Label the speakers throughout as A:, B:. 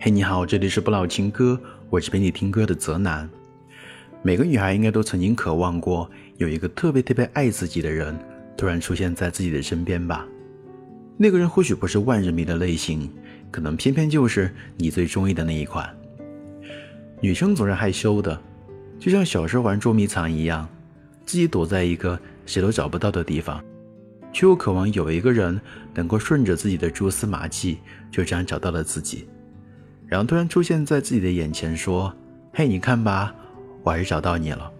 A: 嘿，你好，这里是不老情歌，我是陪你听歌的泽南。每个女孩应该都曾经渴望过有一个特别特别爱自己的人突然出现在自己的身边吧？那个人或许不是万人迷的类型，可能偏偏就是你最中意的那一款。女生总是害羞的，就像小时候玩捉迷藏一样，自己躲在一个谁都找不到的地方，却又渴望有一个人能够顺着自己的蛛丝马迹就这样找到了自己。然后突然出现在自己的眼前，说：“嘿，你看吧，我还是找到你了。”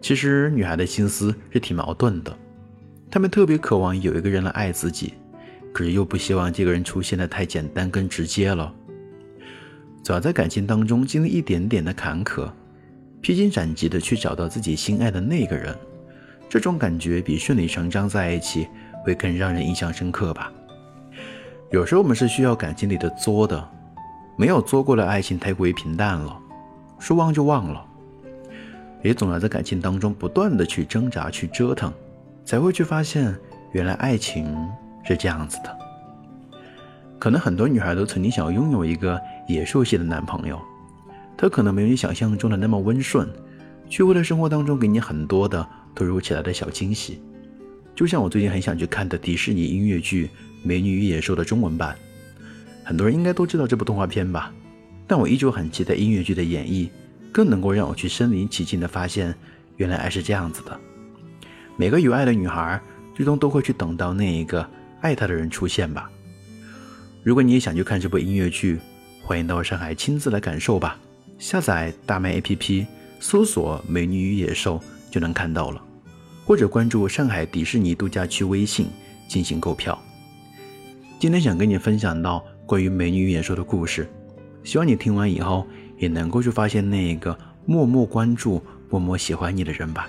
A: 其实女孩的心思是挺矛盾的，她们特别渴望有一个人来爱自己，可是又不希望这个人出现的太简单跟直接了。总要在感情当中经历一点点的坎坷，披荆斩棘的去找到自己心爱的那个人，这种感觉比顺理成章在一起会更让人印象深刻吧。有时候我们是需要感情里的作的。没有做过的爱情太过于平淡了，说忘就忘了，也总要在感情当中不断的去挣扎、去折腾，才会去发现原来爱情是这样子的。可能很多女孩都曾经想要拥有一个野兽系的男朋友，他可能没有你想象中的那么温顺，却会在生活当中给你很多的突如其来的小惊喜。就像我最近很想去看的迪士尼音乐剧《美女与野兽》的中文版。很多人应该都知道这部动画片吧，但我依旧很期待音乐剧的演绎，更能够让我去身临其境的发现，原来爱是这样子的。每个有爱的女孩，最终都会去等到那一个爱她的人出现吧。如果你也想去看这部音乐剧，欢迎到上海亲自来感受吧。下载大麦 APP，搜索《美女与野兽》就能看到了，或者关注上海迪士尼度假区微信进行购票。今天想跟你分享到。关于美女与野兽的故事，希望你听完以后也能够去发现那一个默默关注、默默喜欢你的人吧。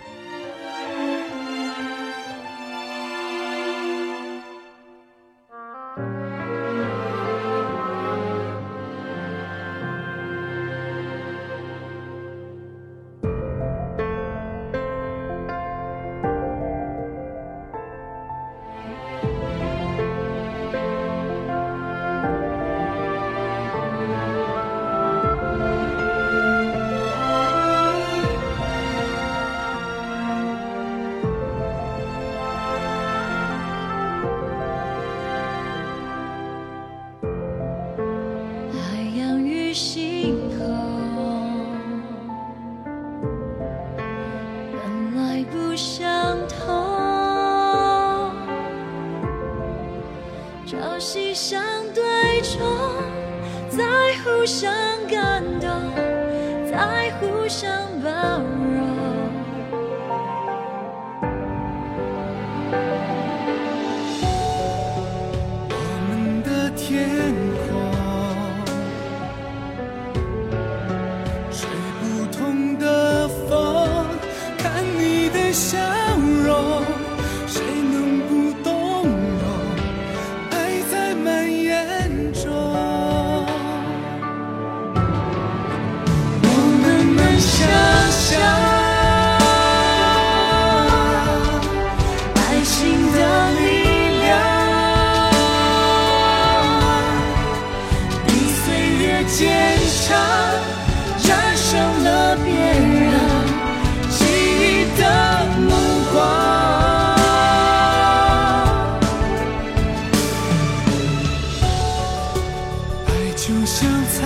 B: 再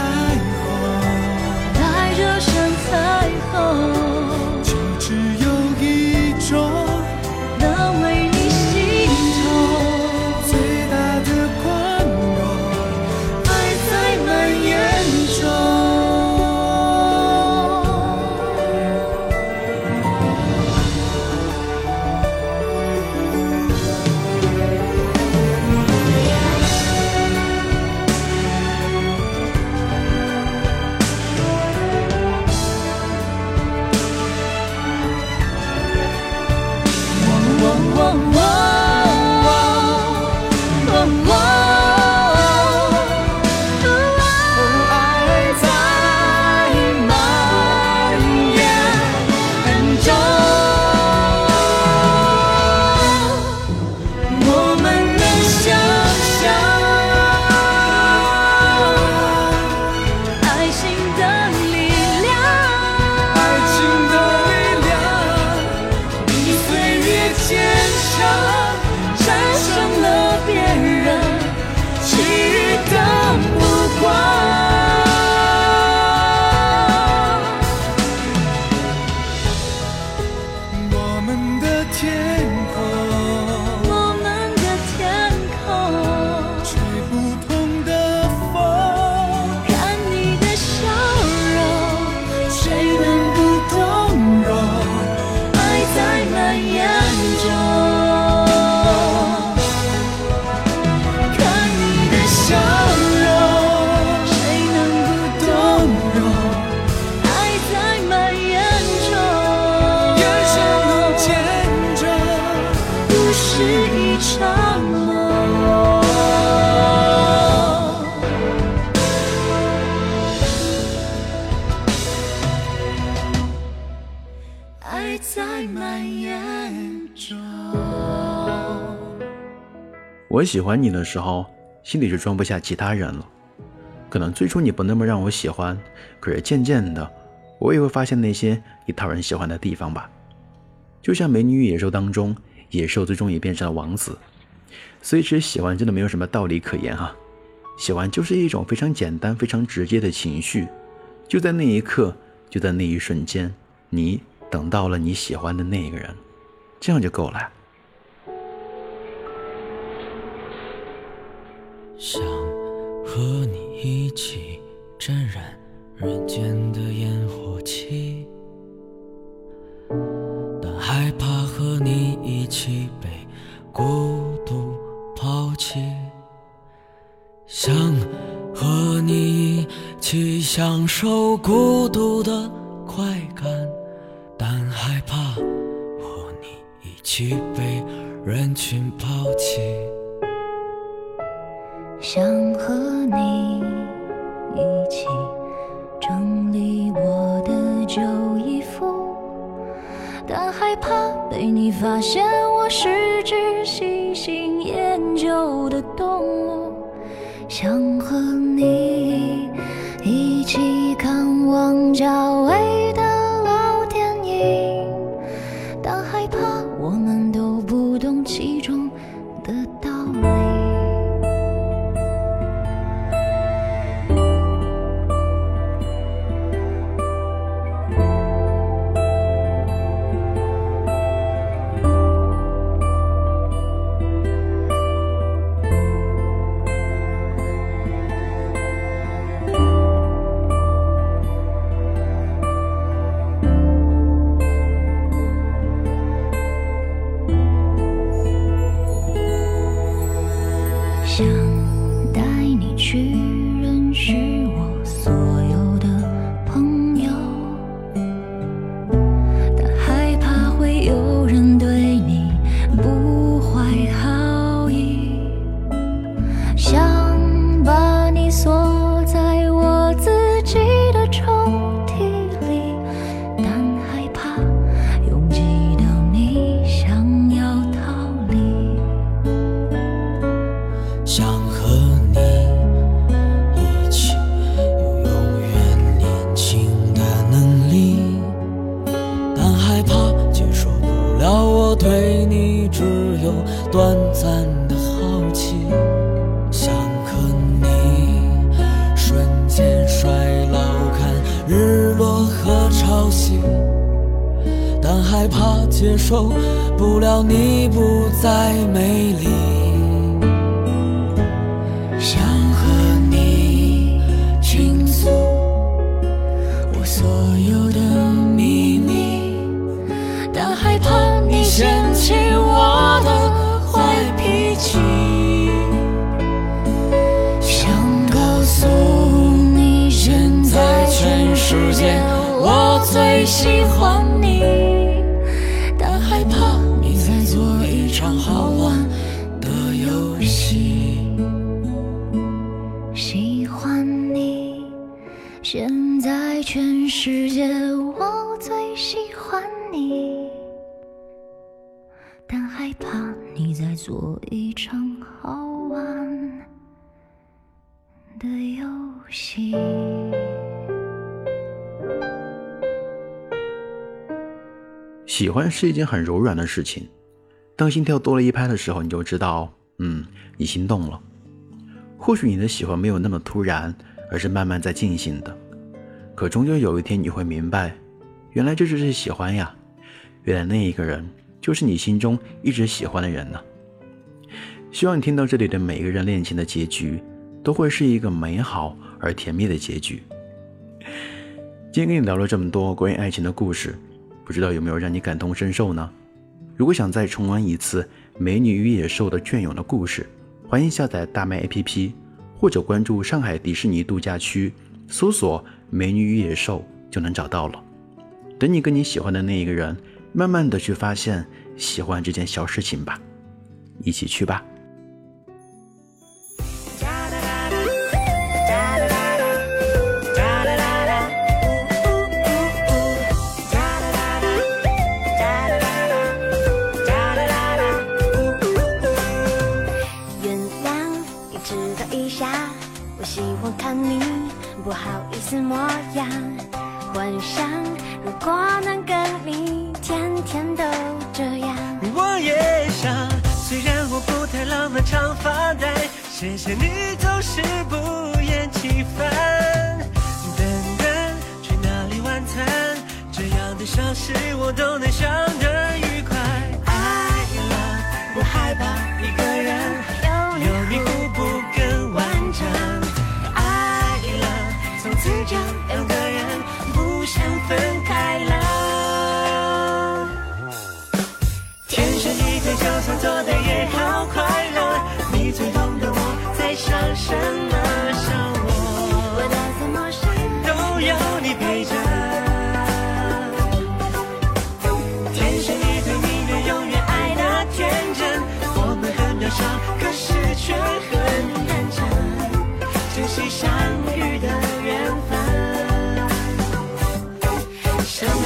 B: 彩虹
C: 我
A: 喜欢你的时候，心里是装不下其他人了。可能最初你不那么让我喜欢，可是渐渐的，我也会发现那些你讨人喜欢的地方吧。就像《美女与野兽》当中，野兽最终也变成了王子。所以其实喜欢真的没有什么道理可言哈、喜欢就是一种非常简单、非常直接的情绪，就在那一刻，就在那一瞬间，你等到了你喜欢的那个人，这样就够了。
D: 想和你一起沾染人间的烟火气，但害怕和你一起被孤独抛弃。想和你一起享受孤独的快感，但害怕和你一起被人群抛弃。
B: 想和你一起整理我的旧衣服，但害怕被你发现我是只喜但害怕
D: 接受不了你不再美丽。想和你倾诉我所有的秘密，但害怕你嫌弃我的坏脾气。想告诉你，现在全世界我最喜欢做一场好玩的游戏。
B: 喜欢
A: 是一件很柔软的事情，当心跳多了一拍的时候，你就知道，嗯，你心动了。或许你的喜欢没有那么突然，而是慢慢在进行的。可终究有一天你会明白，原来这就是喜欢呀。原来那一个人就是你心中一直喜欢的人呢。希望你听到这里的每一个人恋情的结局，都会是一个美好而甜蜜的结局。今天跟你聊了这么多关于爱情的故事，不知道有没有让你感同身受呢？如果想再重温一次《美女与野兽》的隽永的故事，欢迎下载大麦 APP，或者关注上海迪士尼度假区，搜索《美女与野兽》就能找到了。等你跟你喜欢的那一个人，慢慢的去发现喜欢这件小事情吧，一起去吧。
B: 好意思模样，幻想如果能跟你天天都这样。
C: 我也想，虽然我不太浪漫，常发呆，谢谢你总是不厌其烦。等等，去哪里晚餐？这样的小事我都能想得愉快。爱了，不害怕一个人，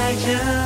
C: 在这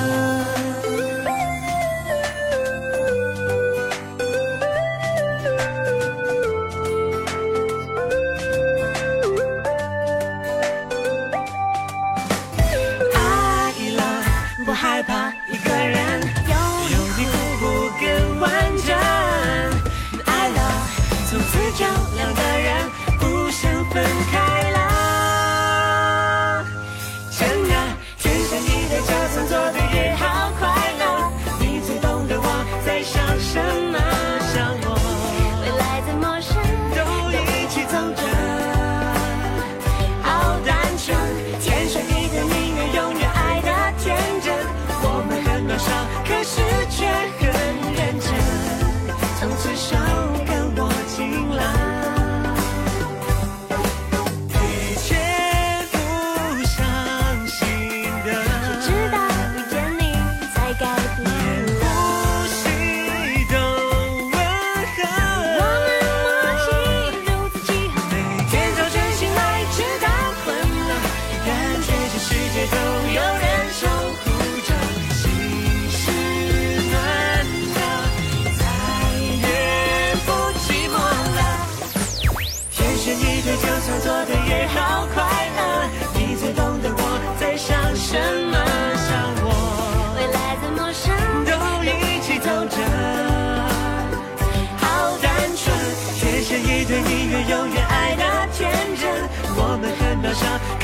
C: 天